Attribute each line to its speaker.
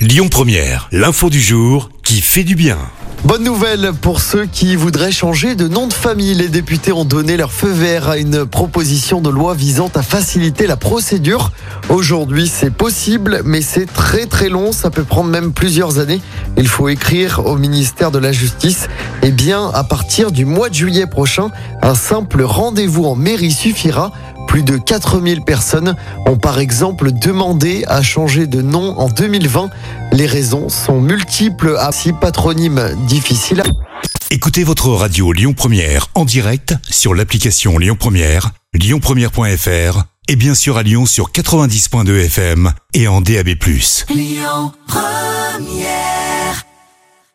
Speaker 1: Lyon Première, l'info du jour qui fait du bien.
Speaker 2: Bonne nouvelle pour ceux qui voudraient changer de nom de famille. Les députés ont donné leur feu vert à une proposition de loi visant à faciliter la procédure. Aujourd'hui, c'est possible, mais c'est très très long. Ça peut prendre même plusieurs années. Il faut écrire au ministère de la Justice. Et bien, à partir du mois de juillet prochain, un simple rendez-vous en mairie suffira. Plus de 4000 personnes ont par exemple demandé à changer de nom en 2020. Les raisons sont multiples, à si patronyme difficile.
Speaker 1: Écoutez votre radio Lyon Première en direct sur l'application Lyon Première, lyonpremière.fr et bien sûr à Lyon sur 90.2 FM et en DAB+.
Speaker 3: Lyon Première